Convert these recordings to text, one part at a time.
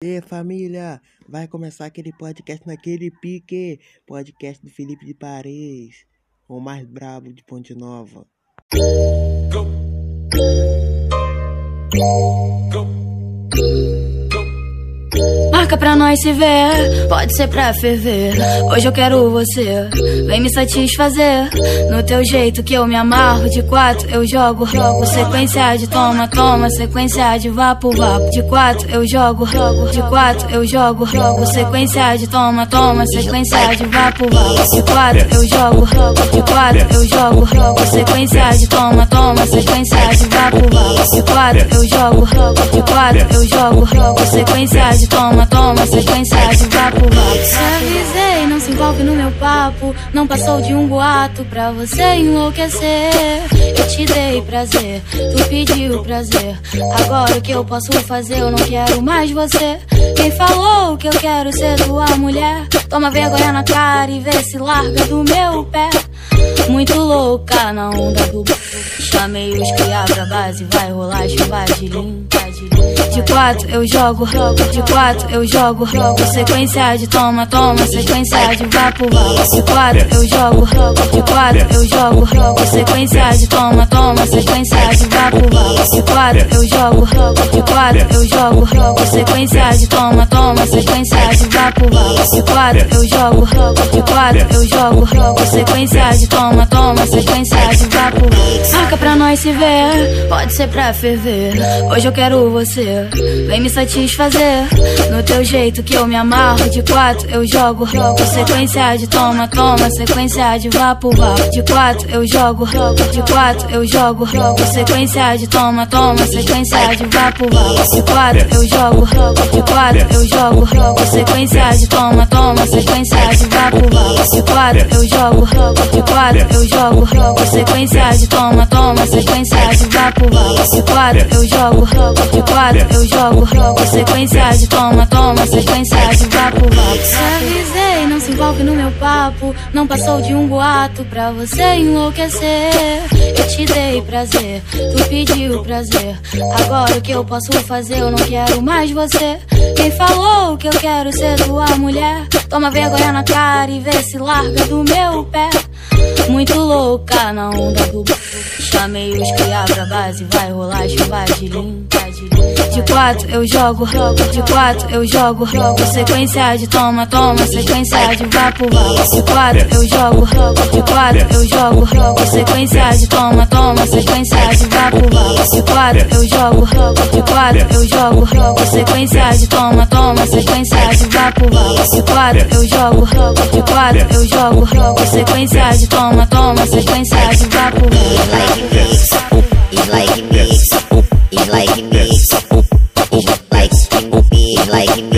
E família, vai começar aquele podcast naquele pique, podcast do Felipe de Paris, o mais brabo de Ponte Nova. Go. Marca pra nós se ver, pode ser pra ferver. Hoje eu quero você, vem me satisfazer. No teu jeito que eu me amarro, de quatro eu jogo, rogo. Sequência de toma, toma, sequência de vapo, vapo. De quatro eu jogo, rogo. De quatro eu jogo, rogo. Sequência de toma, toma, sequência de vapo, vapo. De quatro eu jogo. De quatro eu jogo, rogo. Sequência de toma, toma, sequência de vapo, vapo. De quatro eu jogo, rogo. De quatro eu jogo. Sequência de toma, toma toma sequência de vapo vapo. Te avisei, não se envolve no meu papo. Não passou de um boato pra você enlouquecer. Eu te dei prazer, tu pediu prazer. Agora o que eu posso fazer? Eu não quero mais você. Quem falou que eu quero ser tua mulher? Toma vergonha na cara e vê se larga do meu pé. Muito louca na onda do Chamei os cria pra base, vai rolar chuva de limpa de quatro eu jogo, de quatro eu jogo, sequência de toma, toma, sequência de vapo. De quatro eu jogo, de quatro eu jogo, sequência de toma, toma, sequência de vapo. De quatro eu jogo, de quatro eu jogo, sequência de toma, toma, sequência de vapo. De quatro eu jogo, de quatro eu jogo, sequência de toma, toma, sequência de vapo. Marca pra nós se ver, pode ser pra ferver. Hoje eu quero você vem me satisfazer. No teu jeito que eu me amarro, de quatro eu jogo, rogo. Sequência de toma, toma, sequência de vapo, vapo. De quatro eu jogo, rogo. De quatro eu jogo, rogo. Sequência de toma, toma, sequência de vapo, vapo. De quatro eu jogo, rogo. De quatro eu jogo, rogo. Sequência de toma, toma, sequência de vapo, vapo. De quatro eu jogo, rogo. De quatro eu jogo, rogo. Sequência de toma, toma, sequência de vapo, vapo. De quatro eu jogo. De quatro eu jogo, rogo, sequência de toma, toma, sequência de vapo, vapo. Avisei, não se envolve no meu papo, não passou de um boato pra você enlouquecer. Eu te dei prazer, tu pediu prazer. Agora o que eu posso fazer? Eu não quero mais você. Quem falou que eu quero ser tua mulher? Toma vergonha na cara e vê se larga do meu pé. Muito louca na onda do Chamei os cria pra base, vai rolar chuva de limpa de quatro eu jogo, de quatro eu jogo, sequência de toma, toma, sequência de vapo. De quatro eu jogo, de quatro eu jogo, sequência de toma, toma, sequência de vapo. De quatro eu jogo, de quatro eu jogo, sequência de toma, toma, sequência de vapo. De quatro eu jogo, de quatro eu jogo, sequência de toma, toma, sequência de vapo, vapo. It's like it's like mix. Like mix,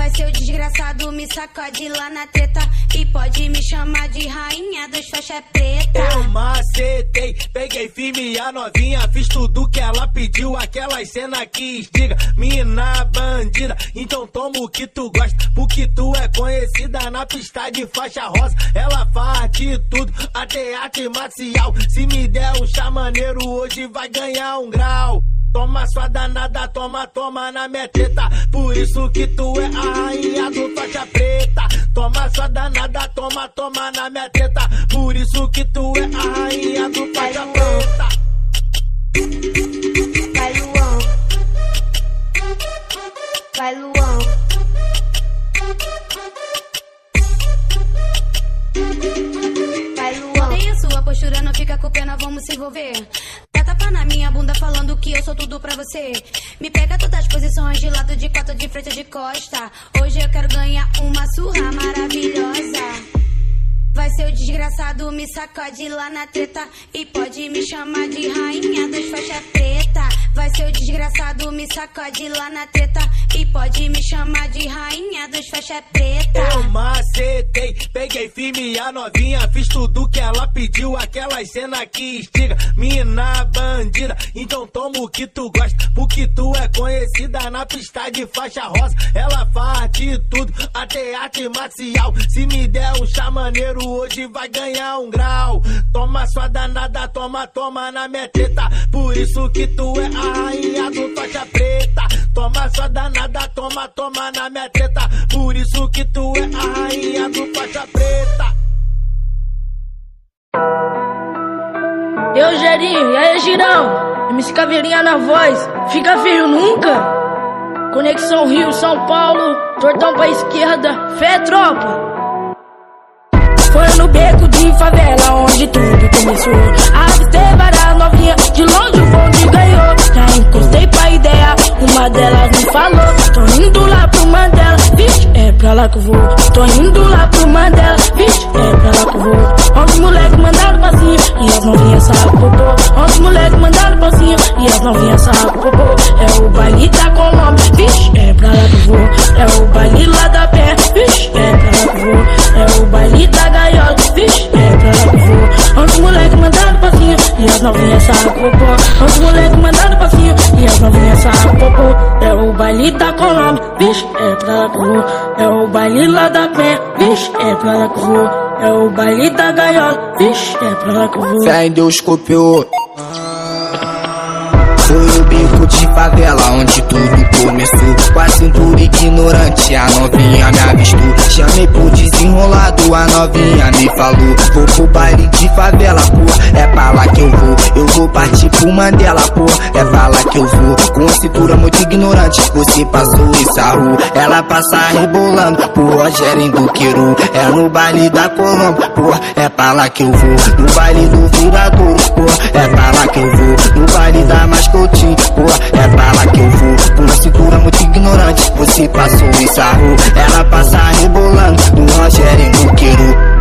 Vai ser o desgraçado me sacode lá na treta e pode me chamar de rainha dos faixa preta. Eu macetei, peguei firme a novinha, fiz tudo que ela pediu, aquelas cena que estiga, mina bandida. Então toma o que tu gosta, porque tu é conhecida na pista de faixa rosa. Ela faz de tudo, até arte marcial. Se me der um chá maneiro, hoje vai ganhar um grau. Toma sua danada, toma, toma na minha teta. Por isso que tu é a rainha do faixa preta. Toma sua danada, toma, toma na minha teta. Por isso que tu é a rainha do faixa preta. Vai, Luan. Vai, Luan. Vai, Luan. Odeio sua não fica com pena, vamos se envolver. Teta pra senta na minha bunda falando que eu sou tudo pra você. Me pega todas as posições de lado, de quatro, de frente, de costa. Hoje eu quero ganhar uma surra maravilhosa. Vai ser o desgraçado, me sacode lá na treta. E pode me chamar de rainha dos faixa preta. Vai ser o desgraçado, me sacode lá na treta. E pode me chamar de rainha dos faixa preta. Eu macetei, peguei firme a novinha, fiz tudo que ela pediu, aquelas cena que instiga, mina bandida, então toma o que tu gosta, porque tu é conhecida na pista de faixa rosa, ela faz de tudo, até arte marcial, se me der um chá maneiro, hoje vai ganhar um grau, toma sua danada, toma, toma na minha teta, por isso que tu é a rainha do faixa preta, toma sua danada, toma, toma na minha teta, por isso que tu é a rainha do faixa preta. Eu, Gerinho, e aí, Girão? MC Caveirinha na voz, fica feio nunca? Conexão Rio, São Paulo, tortão pra esquerda, fé tropa. Foi no beco de favela onde tudo começou. Lá que vou. Tô indo lá pro Mandela, vixe, é pra lá que eu vou. Onde os moleques mandaram passinho e as novinhas sarram popô. Onde os moleques mandaram passinho e as novinhas sarram popô. É o baile da Colômbia, vixe, é pra lá que eu vou. É o baile lá da pé, vixe, é pra lá que eu vou. É o baile da gaiola, vixe, é pra lá que eu vou. Onde os moleques mandaram passinho e as novinhas sarram popô. Onde os moleques mandaram passinho e as novinhas sarram popô. É o baile da Colômbia, vixe, é pra vou. É o baile lá da pé, vixe, é pra vou. É o baile da gaiola, vixe, é pra vou. Fé em Deus copiou. Foi o bico de favela onde tudo começou. Com a cintura ignorante, a novinha me avistou. Chamei pro desenrolado, a novinha me falou. Vou pro baile de favela, pô, é pra lá que eu vou. Eu vou partir pro Mandela, pô, é pra lá que eu vou. Com a cintura muito ignorante, você passou e sarrou. Ela passa rebolando, pro Rogério do Queiro. É no baile da Colômbia, pô, é pra lá que eu vou. No baile do Viradouro, pô, é pra lá que eu vou. No baile da Mascotinho, pô, é pra lá que eu vou. Uma cintura muito ignorante, você passou e sarrou. Ela passa rebolando, no Rogério do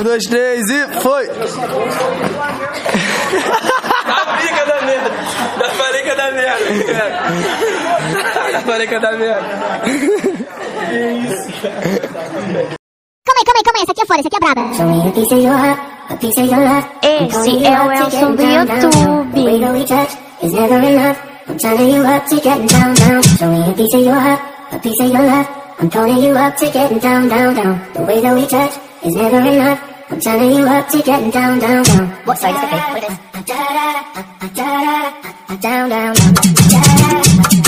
Um, dois, três e foi! Da briga da merda. Da farica da merda. Da farica da merda. Calma aí, calma aí, calma aí. Essa aqui é foda, essa aqui é braba. Esse é o Elson do YouTube. Is never enough. I'm turning you up to getting down, down. Show me a piece of your heart, a piece of your love. I'm calling you up to getting down, down, down. The way that we touch is never enough. I'm turning you up to getting down, down, down. What side is the fake? What it is? Down, down, down.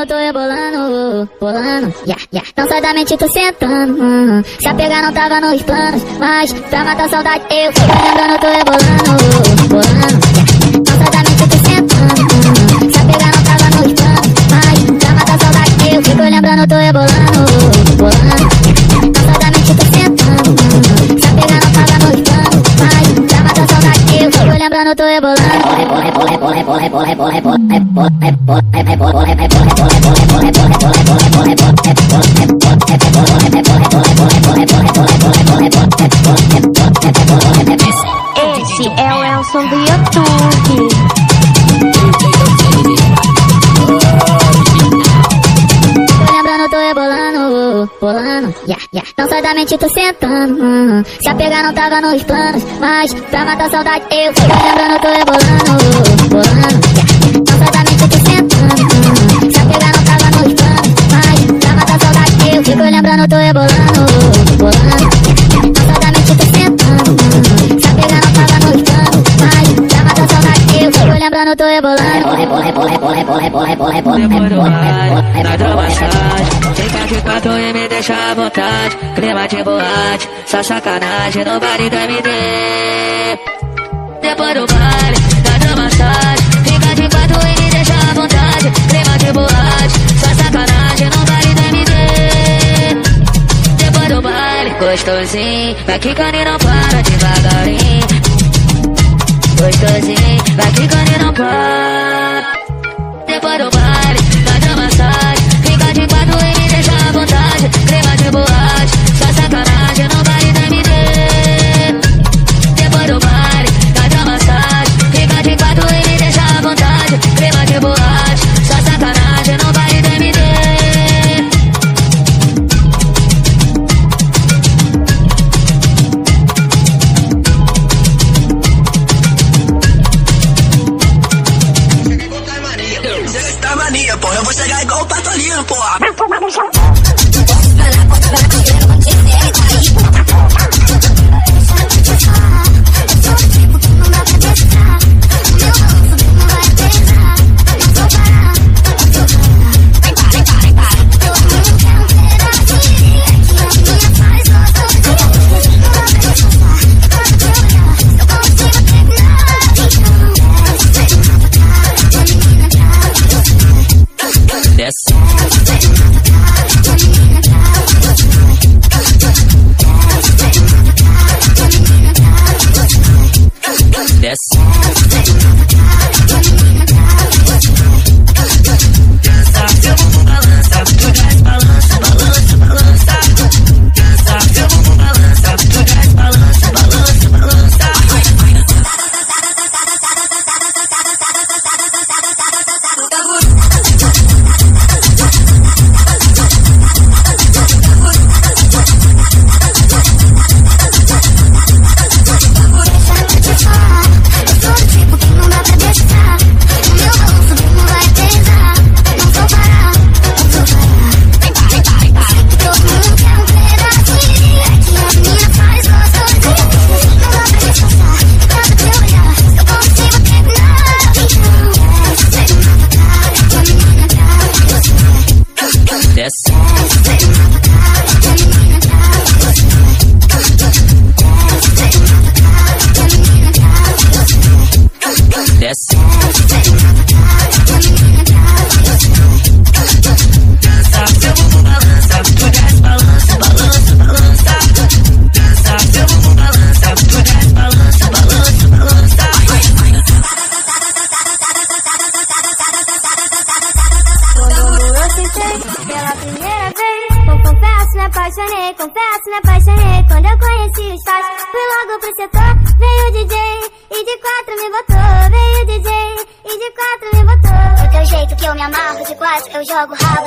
YouTube. Tô rebolando, bolando, yeah, yeah. Não sai da mente, tô sentando. hum. Se a pegar não tava nos planos, mas pra matar saudade eu tô lembrando, tô rebolando, bolando, yeah. Não sai da mente, tô sentando. hum. Se a pegar não tava nos planos, mas pra matar saudade eu fico lembrando, tô rebolando, bolando, yeah. Não sai da mente, tô sentando. hum. Se a pegar não tava nos planos, mas pra matar saudade eu fico lembrando, tô rebolando. Esse é o Elson do YouTube. Bolando, yeah, yeah. Não da mente, tô sentando. hum. Se a pegar não tava nos planos, mas pra matar a saudade eu fico lembrando, tô rebolando, bolando, yeah. Não da mente, tô sentando. hum. Se a pegar não tava nos planos, mas pra matar a saudade eu fico lembrando, tô rebolando, bolando, yeah. Não sai da mente, tô sentando. hum. Se a pegar não tava nos planos, mas pra matar a saudade eu fico lembrando, tô rebolando. na dramaçade Fica de quatro e me deixa à vontade. Clima de boate, só sacanagem no baile da MD Depois do baile, da dramaçade Fica de quatro e me deixa à vontade. Clima de boate, só sacanagem no baile da MD Depois do baile, gostosinho. Vai quicando e não para devagarinho. Gostosinho, vai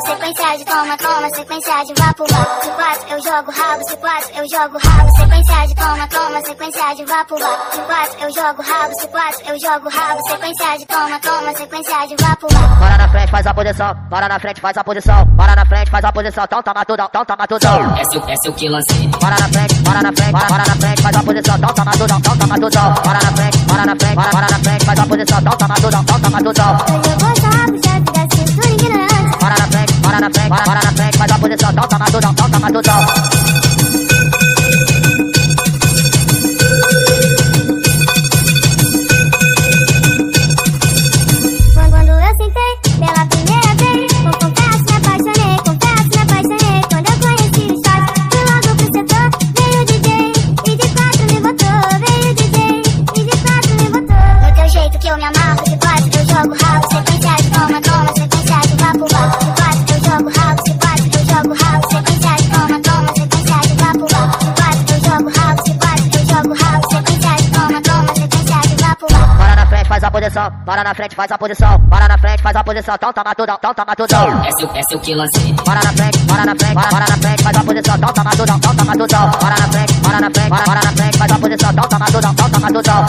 sequência de toma, toma, sequência de vapo, vapo. Se quatro, eu jogo rabo, se quatro, eu jogo rabo, sequência de toma, toma, sequência de vapo, vapo. Se quatro, eu jogo rabo, se quatro, eu jogo rabo, sequência de toma, toma, sequência de vapo, vapo. Para na frente, faz a posição. Para na frente, faz a posição. Para na frente, faz a posição. Então toma tudão, então toma tudão. Esse, esse é o que lancei. Para na frente, para na frente, para, para na frente, faz a posição. Então toma tudão, então toma tudão. Para na frente, para na frente, para, para na frente, faz a posição. Então toma tudão, então toma. Hoje eu vou só bora na frente, bora na frente, faz a posição, toca, matuta, toca, matuta. Posição. Para na frente, faz a posição. Para na frente, faz a posição. Então toma tudão, então toma tudão. Esse, esse é o que lancei. Para na frente, para na frente, para, na frente, faz a posição. Então toma tudão, então toma tudão. Para na frente, para na frente, para, na frente, faz a posição. Então toma tudão, então toma tudão.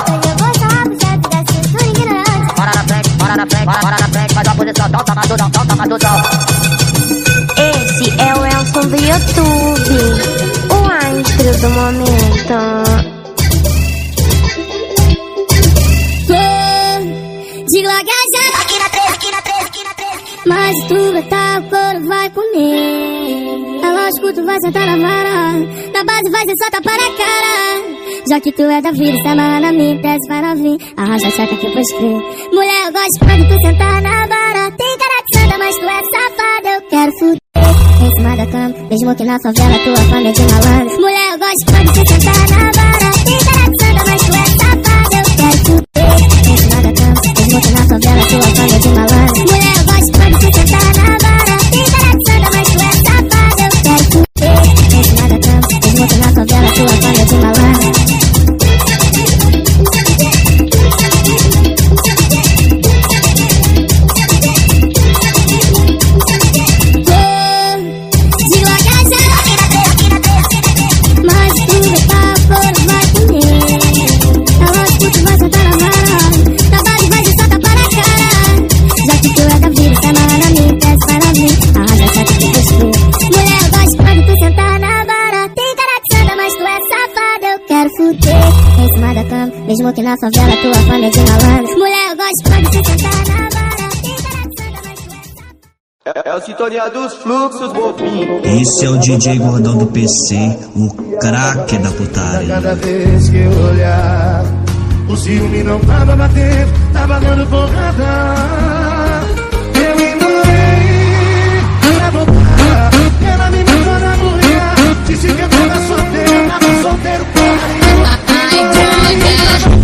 Para na frente, para na frente, para, para na frente, faz a posição. Então toma tudão, então toma tudão. Esse é o Elson do YouTube, o astro do momento. Mas se tu vetar, o couro vai comer. É lógico, tu vai sentar na vara. Na base vai ser só tapa na cara. Já que tu é da vida, se amarra na minha, desce vai novinha. Arranja a checa que eu vou escrever. Mulher, eu gosto quando tu sentar na vara. Tem cara de santa, mas tu é safada. Eu quero fuder. Em cima da cama, mesmo que na favela tua fama é de malandro. Mulher, eu gosto quando tu sentar na vara. Tem cara de santa, na favela tua fama é de malandro. Mulher, eu gosto quando tu sentar na é. É, o sintonia dos fluxos, bobinho. Esse é o DJ Gordão do PC, o craque da putaria. Cada vez que eu olhar, o ciúme não tava batendo, tava dando porrada. Eu ignorei pra voltar, ela me matou na mulher. Disse que eu tava solteiro, tava solteiro, porra. Pufa, pufa,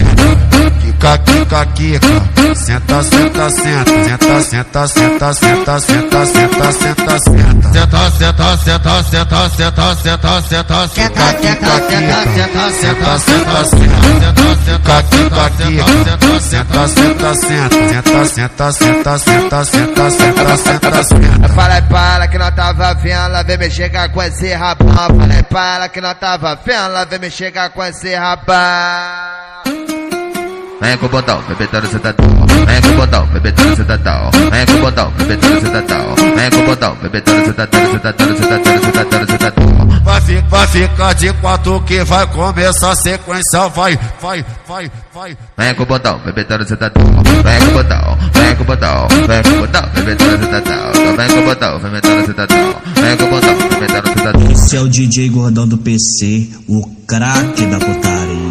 Quica, quica, quica. Senta, senta, senta. Senta, senta, senta, senta, senta, senta, senta, senta. Senta, senta, senta, senta, senta, senta, senta, senta. Quica, quica, quica. Senta, senta, senta. Quica, quica, quica. Senta, senta, senta. Senta, senta, senta, senta, senta, senta, senta, senta. Falei pra ela que não tava vendo, ela vem me chegar com esse rabão. Falei pra ela que não tava vendo, ela vem me chegar com esse rabão. Vem com o botão, bebetando sentadão. Vem com o botão, bebetando sentadão. Vem com o botão, bebetando sentadão. Vem com o botão, bebetando sentadão, sentadão, sentadão, sentadão, sentadão. Vai, fi- vai ficar de quatro que vai começar a sequência. Vai, vai, vai, vai. Vem com o botão, bebetando sentadão. Vem com o botão, vem com o botão, vem com o botão, bebetando. Então Vem com o botão, bebetando sentadão. Vem com o botão, bebetando sentadão. Esse é o DJ Gordão do PC, o craque da putaria.